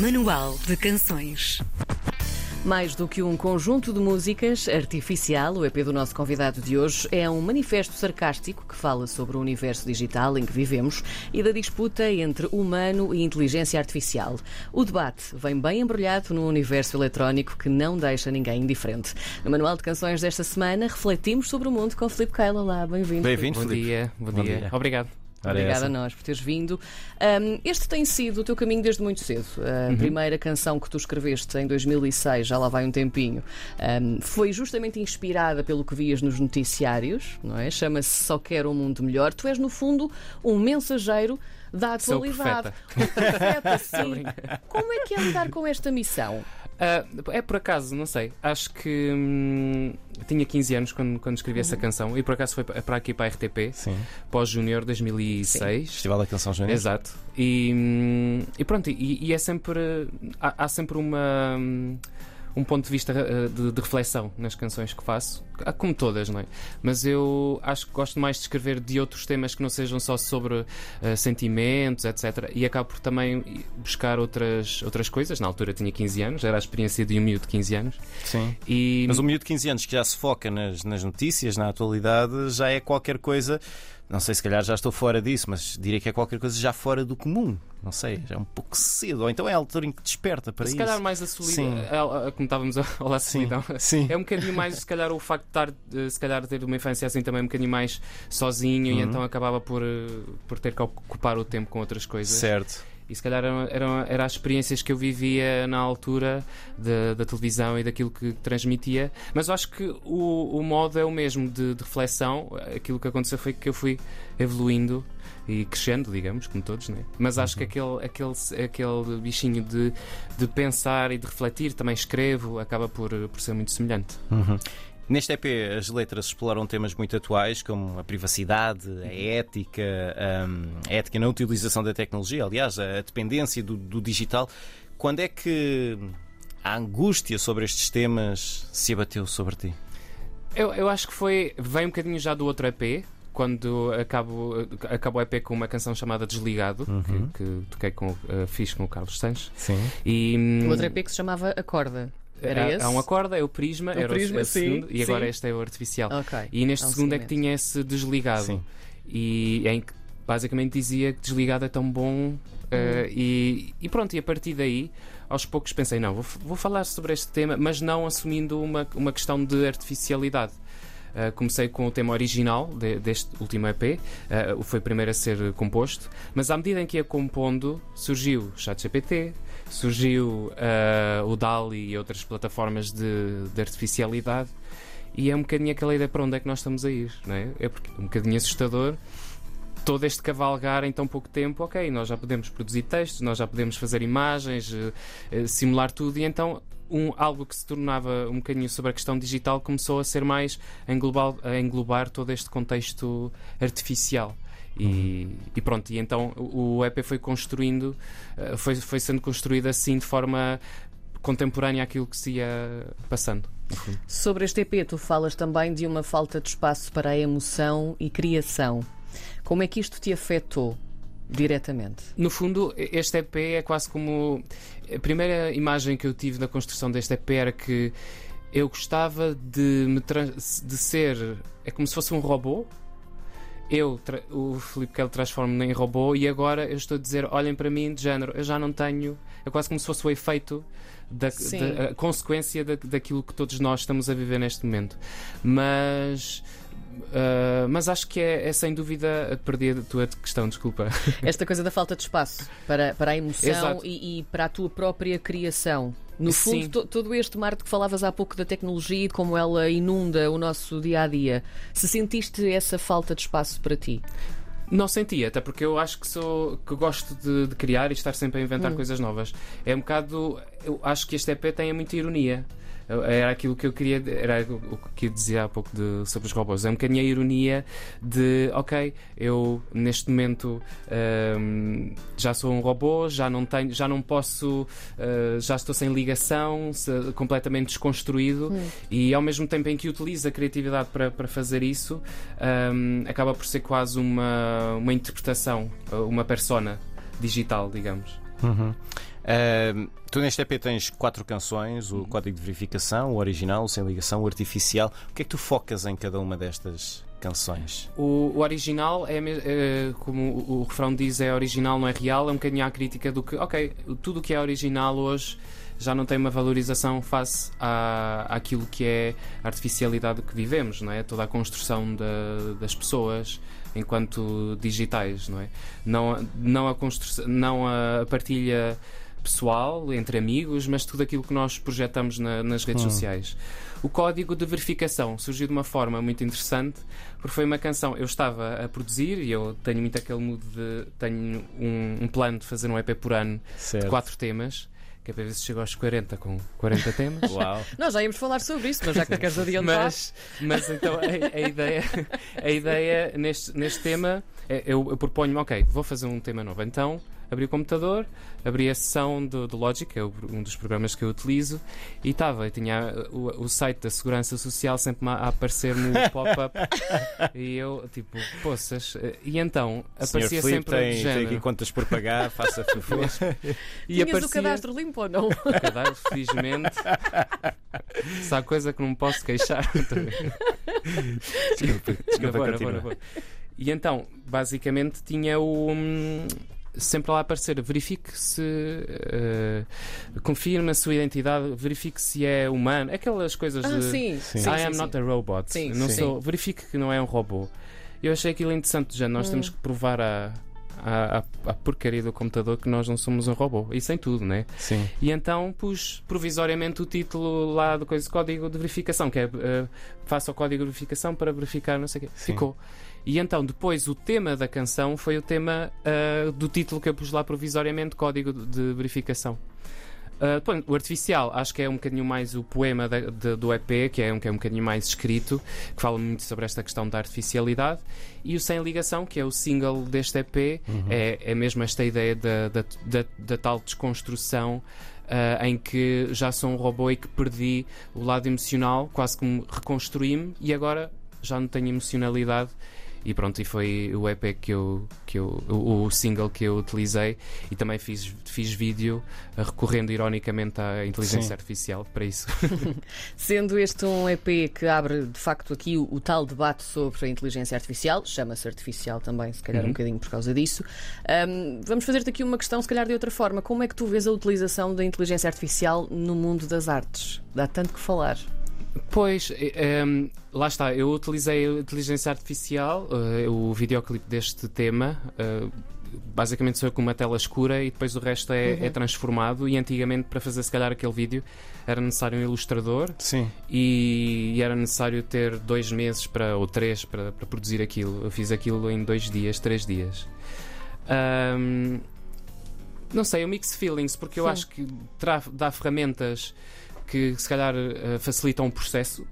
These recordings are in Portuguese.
Manual de Canções. Mais do que um conjunto de músicas, Artificial, o EP do nosso convidado de hoje, é um manifesto sarcástico que fala sobre o universo digital em que vivemos e da disputa entre humano e inteligência artificial. O debate vem bem embrulhado num universo eletrónico que não deixa ninguém indiferente. No Manual de Canções desta semana, refletimos sobre o mundo com Filipe Keila. Olá, bem-vindo. Bem-vindo, Bom Filipe. dia, bom, Bom dia. dia. Obrigado. Obrigada essa. a nós por teres vindo. Um, este tem sido o teu caminho desde muito cedo. A Uhum. primeira canção que tu escreveste em 2006, já lá vai um tempinho, um, foi justamente inspirada pelo que vias nos noticiários, não é? Chama-se Só Quero um Mundo Melhor. Tu és, no fundo, um mensageiro da Sou atualidade. profeta. Profeta, sim. Como é que é lidar com esta missão? Ah, é por acaso, não sei. Acho que hum, tinha 15 anos quando, quando escrevi essa canção e por acaso foi pa- para aqui para a RTP, Sim. pós-Júnior 2006. Festival da Canção Júnior. Exato. E, hum, e pronto, e, e é sempre. Há, há sempre uma. hum, Um ponto de vista uh, de, de reflexão nas canções que faço, Há como todas, não é? Mas eu acho que gosto mais de escrever de outros temas que não sejam só sobre uh, sentimentos, etc. E acabo por também buscar outras, outras coisas. Na altura tinha 15 anos, era a experiência de um miúdo de 15 anos. Sim. E, Mas um miúdo de 15 anos que já se foca nas, nas notícias, na atualidade, já é qualquer coisa. Não sei, se calhar já estou fora disso, mas diria que é qualquer coisa já fora do comum. Não sei, já é um pouco cedo. Ou então é a altura em que desperta para se isso. calhar mais a solidão, Sim. a- a- como estávamos a falar, a Sim. solidão. Sim. É um bocadinho mais, se calhar, o facto de estar, se calhar, ter uma infância assim também um bocadinho mais sozinho e Uhum. então acabava por, eh, por ter que ocupar o tempo com outras coisas. Certo. E se calhar eram, eram, eram as experiências que eu vivia na altura da, da televisão e daquilo que transmitia. Mas eu acho que o, o modo é o mesmo de, de reflexão. Aquilo que aconteceu foi que eu fui evoluindo e crescendo, digamos, como todos, né? Mas acho que aquele, aquele, aquele bichinho de, de pensar e de refletir, também escrevo, acaba por, por ser muito semelhante. Uhum. Neste EP, as letras exploram temas muito atuais, como a privacidade, a ética, hum, a ética na utilização da tecnologia, aliás, a dependência do, do digital. Quando é que a angústia sobre estes temas se abateu sobre ti? Eu, eu acho que foi. Vem um bocadinho já do outro EP. Quando acabo, acabo o EP com uma canção chamada Desligado, Uhum. que, que toquei com, uh, fiz com o Carlos Sanches. Sim. E, O outro EP que se chamava Acorda. Era há, esse? há um acorde, é o Prisma, O era o- Prisma, é o sim, segundo, e agora sim. este é o artificial. Ok. E neste É um segundo é que tinha esse desligado. Sim. E em que basicamente dizia que desligado é tão bom. Hum. uh, e, e pronto, e a partir daí, aos poucos pensei, não, vou, vou falar sobre este tema, mas não assumindo uma, uma questão de artificialidade. Uh, comecei com o tema original de- deste último EP, uh, foi o primeiro a ser composto, mas à medida em que ia compondo, surgiu o ChatGPT, surgiu uh, o DALI e outras plataformas de, de artificialidade, e é um bocadinho aquela ideia para onde é que nós estamos a ir, não é? É porque um bocadinho assustador todo este cavalgar em tão pouco tempo, ok, nós já podemos produzir textos, nós já podemos fazer imagens, eh, eh, simular tudo, e então um, algo que se tornava um bocadinho sobre a questão digital começou a ser mais a englobar todo este contexto artificial. E, e pronto, e então o EP foi construindo, eh, foi, foi sendo construído assim de forma contemporânea àquilo que se ia passando. Sobre este EP, tu falas também de uma falta de espaço para a emoção e criação. Como é que isto te afetou diretamente? No fundo, este EP é quase como. A primeira imagem que eu tive da construção deste EP era que eu gostava de, me de ser. É como se fosse um robô. Eu, o Filipe Kelly, transformo-me em robô e agora eu estou a dizer: olhem para mim, de género, eu já não tenho. É quase como se fosse o efeito, da, da- a consequência da, daquilo que todos nós estamos a viver neste momento. Mas. ah, mas acho que é, é sem dúvida. Perdi a tua questão, desculpa. Esta coisa da falta de espaço para, para a emoção e, e para a tua própria criação. No fundo, to- todo este mar de que falavas há pouco da tecnologia e como ela inunda o nosso dia a dia, se sentiste essa falta de espaço para ti? Não senti, até porque eu acho que sou que gosto de, de criar e estar sempre a inventar Hum. coisas novas. É um bocado. Eu acho que este EP tem muita ironia. Era aquilo que eu queria, era o que eu dizia há pouco de- sobre os robôs. É um bocadinho a ironia de, ok, eu neste momento hum, já sou um robô, já não tenho, já não posso, uh, já estou sem ligação, se- completamente desconstruído e ao mesmo tempo em que utilizo a criatividade para, para fazer isso, hum, acaba por ser quase uma, uma interpretação, uma persona digital, digamos. Uhum. Uh, tu neste EP tens quatro canções: o Código de Verificação, o original, o Sem Ligação, o Artificial. O que é que tu focas em cada uma destas canções? O, o original é, é, como o, o refrão diz, é original, não é real. É um bocadinho a crítica do que, ok, tudo o que é original hoje já não tem uma valorização face à, àquilo que é a artificialidade que vivemos, não é? Toda a construção das pessoas enquanto digitais, não é? Não, não, a, construção, não a partilha pessoal, entre amigos, mas tudo aquilo que nós projetamos na, nas redes hum. sociais. O código de verificação surgiu de uma forma muito interessante, porque foi uma canção. Eu estava a produzir e eu tenho muito aquele mood de. Tenho um, um plano de fazer um EP por ano certo. de quatro temas que é para ver se chegou aos 40 com 40 temas. Uau. Nós já íamos falar sobre isso, mas já que queres adiantar. Mas, mas então a, a, ideia, a ideia neste, neste tema, é, eu, eu proponho-me, ok, vou fazer um tema novo. Então abri o computador, abri a sessão do, do Logic, é um dos programas que eu utilizo, e estava, tinha o, o, site da Segurança Social sempre a aparecer-me o pop-up, e eu, tipo, poças, e então aparecia Senhor sempre tem, tem aqui contas por pagar, faça favor. e Tinhas aparecia... o cadastro limpo ou não? O cadastro, felizmente. Se há coisa que não me posso queixar. desculpa, desculpa bora, bora, bora. E então, basicamente, tinha o. Sempre lá aparecer, verifique se uh, confirme a sua identidade, verifique se é humano, aquelas coisas ah, de sim. Sim. I am not a robot. Sim, não sou, verifique que não é um robô. Eu achei aquilo interessante, já nós hum. temos que provar a, a, a, a, porcaria do computador que nós não somos um robô. Isso em tudo, né? Sim. E então pus provisoriamente o título lá do coisa, código de verificação, que é uh, faça o código de verificação para verificar, não sei o quê. Sim. Ficou. E então, depois, o tema da canção foi o tema uh, do título que eu pus lá provisoriamente, Código de Verificação. Uh, bom, o artificial acho que é um bocadinho mais o poema de, de, do EP, que é, um, que é um bocadinho mais escrito, que fala muito sobre esta questão da artificialidade. E o Sem Ligação, que é o single deste EP, uhum. é, é mesmo esta ideia da, da, da, da tal desconstrução. Uh, em que já sou um robô e que perdi o lado emocional, quase como reconstruí-me e agora já não tenho emocionalidade e pronto, e foi o EP que eu, que eu o, o single que eu utilizei e também fiz, fiz vídeo uh, recorrendo ironicamente à inteligência Sim. artificial para isso. Sendo este um EP que abre de facto aqui o, o tal debate sobre a inteligência artificial, chama-se artificial também, se calhar uhum. um bocadinho por causa disso. Um, vamos fazer-te aqui uma questão, se calhar de outra forma. Como é que tu vês a utilização da inteligência artificial no mundo das artes? Dá tanto que falar. Pois, um, ehm, lá está, eu utilizei a inteligência artificial, uh, o videoclipe deste tema. Uh, basicamente sou eu com uma tela escura e depois o resto é, uhum. é, transformado. E antigamente, para fazer se calhar aquele vídeo, era necessário um ilustrador Sim. E, e era necessário ter dois meses para, ou três para, para produzir aquilo. Eu fiz aquilo em dois dias, três dias. Um, não sei, o mix feelings, porque eu Sim. acho que dá ferramentas que se calhar uh, facilitam o processo,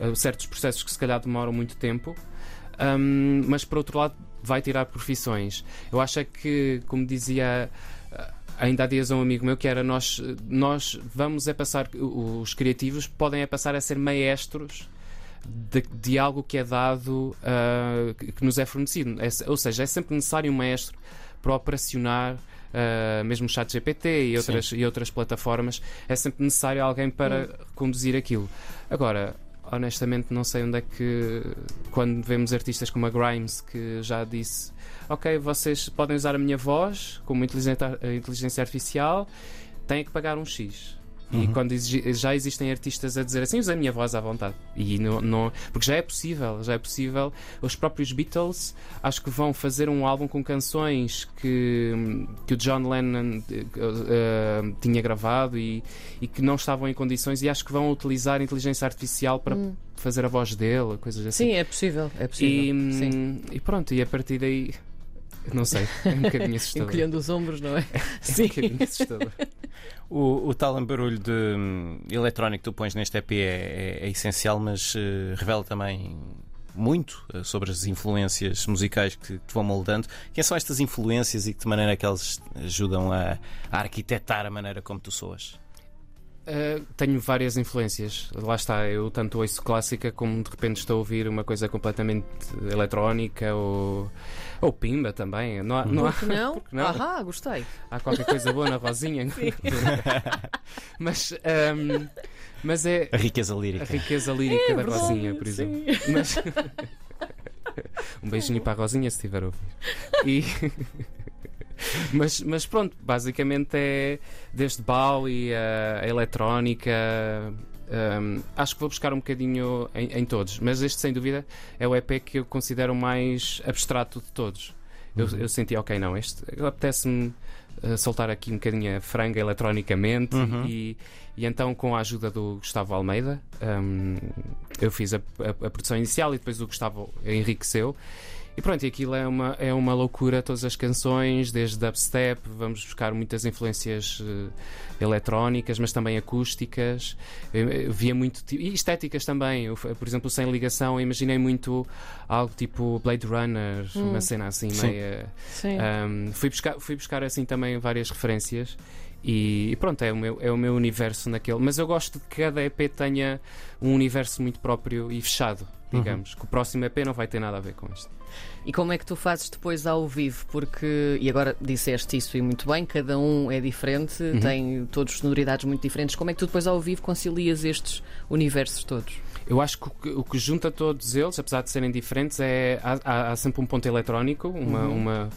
uh, certos processos que se calhar demoram muito tempo, um, mas por outro lado vai tirar profissões. Eu acho é que, como dizia eh, ainda há dias um amigo meu que era nós, nós vamos é passar, os criativos podem é passar a ser maestros de, de algo que é dado, uh, que nos é fornecido. É, ou seja, é sempre necessário um maestro para operacionar uh, mesmo chat GPT e outras, e outras plataformas, é sempre necessário alguém para hum. conduzir aquilo. Agora, honestamente não sei onde é que quando vemos artistas como a Grimes que já disse ok, vocês podem usar a minha voz como inteligência, inteligência artificial têm que pagar um X Uhum. E quando já existem artistas a dizer assim, usa a minha voz à vontade. E não, não, porque já é possível, já é possível. Os próprios Beatles acho que vão fazer um álbum com canções que, que o John Lennon uh, tinha gravado e, e que não estavam em condições e acho que vão utilizar inteligência artificial para hum. fazer a voz dele, coisas assim. Sim, é possível, é possível. E, e pronto, e a partir daí não sei, é um bocadinho assustador. Encolhendo os ombros, não é? é Sim. um bocadinho assustador. O, o tal barulho de um, eletrónico que tu pões neste EP é, é, é essencial, mas uh, revela também muito uh, sobre as influências musicais que te vão moldando. Quem são estas influências e de que maneira é que elas ajudam a, a arquitetar a maneira como tu soas? Uh, tenho várias influências. Lá está, eu tanto ouço clássica como de repente estou a ouvir uma coisa completamente eletrónica ou, ou pimba também. Não há, não há, Porque não? porque não? Ahá, gostei. há qualquer coisa boa na Rosinha. mas, um, mas é A riqueza a lírica. riqueza lírica É da verdade, Rosinha, por sim. exemplo. Mas... um beijinho para a Rosinha se estiver a ouvir. E... mas, mas pronto, basicamente é desde Bowie a, a eletrónica. hum, acho que vou buscar um bocadinho em, em todos, mas este sem dúvida é o EP que eu considero mais abstrato de todos. Eu, eu senti, ok, não, este apetece-me uh, soltar aqui um bocadinho a franga eletronicamente Uhum. e, e então com a ajuda do Gustavo Almeida hum, eu fiz a, a- a produção inicial e depois o Gustavo enriqueceu e pronto, e aquilo é uma, é uma loucura todas as canções, desde dubstep, vamos buscar muitas influências eh, eletrónicas, mas também acústicas. Eu, eu via muito. E estéticas também. Eu, por exemplo, sem ligação, imaginei muito algo tipo Blade Runner, Hum. uma cena assim Sim. meia. Sim. Um, fui, buscar, fui buscar assim também várias referências e, e pronto, é o, meu, é o meu universo naquele. Mas eu gosto de que cada EP tenha um universo muito próprio e fechado, digamos. Que o próximo EP não vai ter nada a ver com este. E como é que tu fazes depois ao vivo? Porque, e agora disseste isso e muito bem, cada um é diferente, Uhum. tem todos sonoridades muito diferentes. Como é que tu depois ao vivo concilias estes universos todos? Eu acho que o, que junta todos eles, apesar de serem diferentes, é há, há- há sempre um ponto eletrónico, uma, Uhum. uma-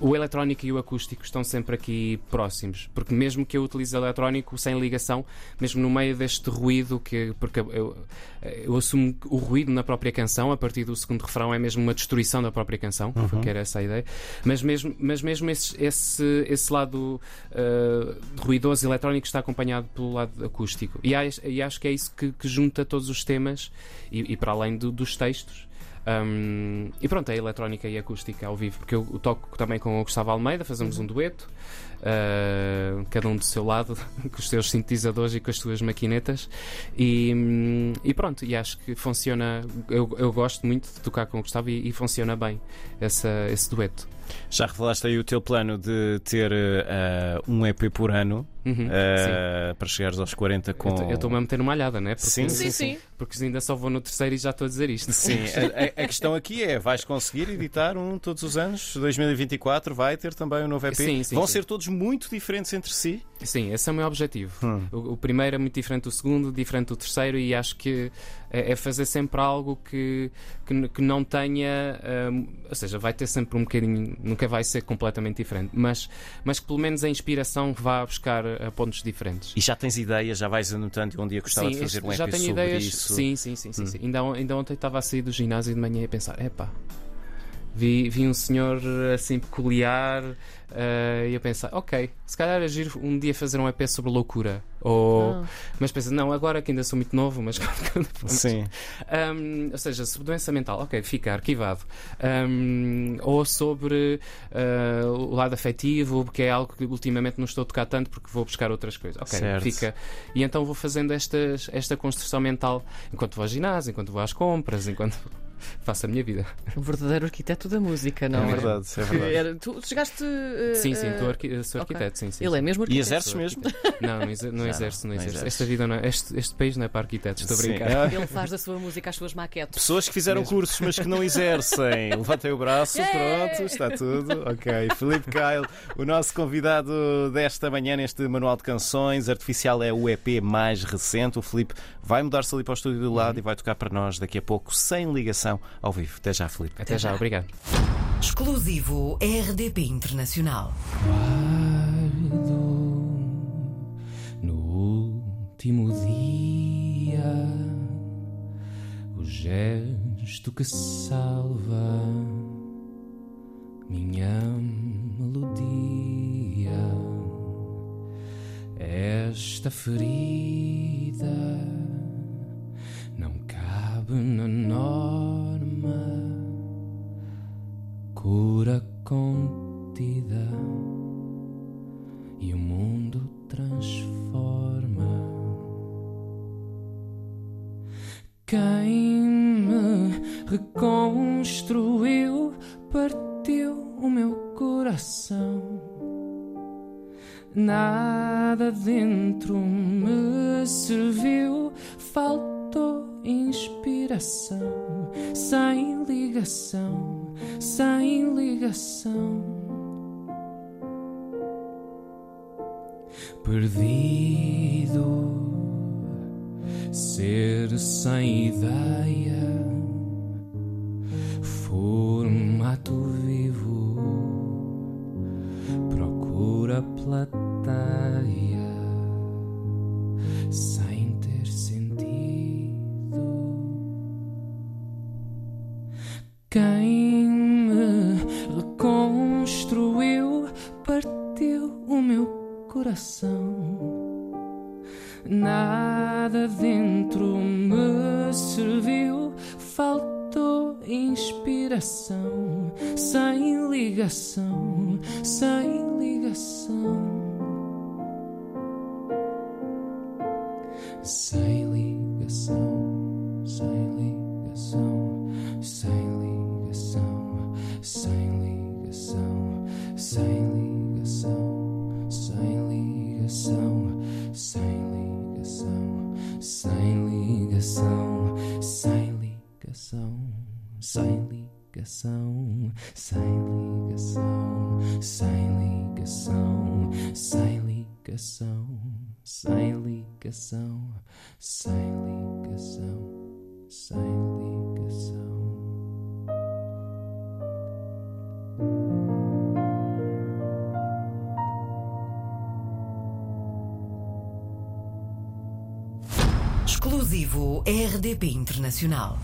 o eletrónico e o acústico estão sempre aqui próximos, porque mesmo que eu utilize eletrónico sem ligação, mesmo no meio deste ruído, que porque eu, eu assumo o ruído na própria canção, a partir do segundo refrão, é mesmo uma destruição da própria canção, que era essa a ideia, mas mesmo, mas mesmo esse, esse, esse lado uh, ruidoso eletrónico está acompanhado pelo lado acústico. E acho, e acho que é isso que, que junta todos os temas e, e para além do- dos textos. Um, e pronto, é eletrónica e acústica ao vivo, porque eu toco também com o Gustavo Almeida, fazemos um dueto, uh, cada um do seu lado, com os seus sintetizadores e com as suas maquinetas, e, e pronto, e acho que funciona. Eu, eu gosto muito de tocar com o Gustavo e, e funciona bem essa, esse dueto. Já revelaste aí o teu plano de ter eh, um EP por ano Uhum, eh, para chegares aos 40 sim. com. Eu estou-me a meter numa alhada, né? Porque, Sim, sim, sim. Porque ainda só vou no terceiro e já estou a dizer isto. Sim, a, a- a questão aqui é: vais conseguir editar um todos os anos? 2024 vai ter também um novo EP? Sim, sim, Vão sim. ser todos muito diferentes entre si? Sim, esse é o meu objetivo. Hum. O, o primeiro é muito diferente do segundo, diferente do terceiro, e acho que é, é fazer sempre algo que, que, que não tenha. hum, ou seja, vai ter sempre um bocadinho. Nunca vai ser completamente diferente, mas, mas que pelo menos a inspiração vá buscar a pontos diferentes. E já tens ideias, já vais anotando e um dia gostava de fazer um já tenho sobre ideias. isso. Hum. Sim, sim, sim. sim, sim. Ainda, ainda ontem estava a sair do ginásio de manhã e a pensar: epá. Vi, vi um senhor assim peculiar eh, e eu pensar, ok, se calhar é giro um dia fazer um EP sobre loucura. Ou, Ah. Mas pensa, não, agora que ainda sou muito novo, mas. Sim. Um, ou seja, sobre doença mental, ok, fica arquivado. Um, ou sobre uh, o lado afetivo, que é algo que ultimamente não estou a tocar tanto porque vou buscar outras coisas. Ok, Certo. fica. E então vou fazendo estas, esta construção mental enquanto vou ao ginásio, enquanto vou às compras, enquanto faço a minha vida. O verdadeiro arquiteto da música, não É é? verdade, é verdade. era- tu chegaste. uh, Sim, sim, uh, tô arqui- sou arquiteto, sim, sim. Ele é mesmo E arquiteto. exerces Sou mesmo? Não, não, não exerço, não não exerço. exerce. Esta vida não é, este, este país não é para arquitetos, estou a brincar. Ele faz da sua música as suas maquetes. Pessoas que fizeram Mesmo. cursos, mas que não exercem. Levantem o braço, Yeah! pronto, está tudo. Ok. Felipe Kyle, o nosso convidado desta manhã neste Manual de Canções. Artificial é o EP mais recente. O Felipe vai mudar-se ali para o estúdio do lado e vai tocar para nós daqui a pouco, sem ligação, ao vivo. Até já, Felipe. Até já, obrigado. Exclusivo RDP Internacional. No último dia, o gesto que salva minha melodia. Esta ferida Quem me reconstruiu partiu o meu coração. Nada dentro me serviu, faltou inspiração, sem ligação, sem ligação. Perdido, ser sem ideia, inspiração, sem ligação, sem ligação. Sem ligação, sem ligação, ligação, sem ligação, sem ligação, sem ligação sem ligação, sem ligação, sem ligação. Exclusivo RDP Internacional.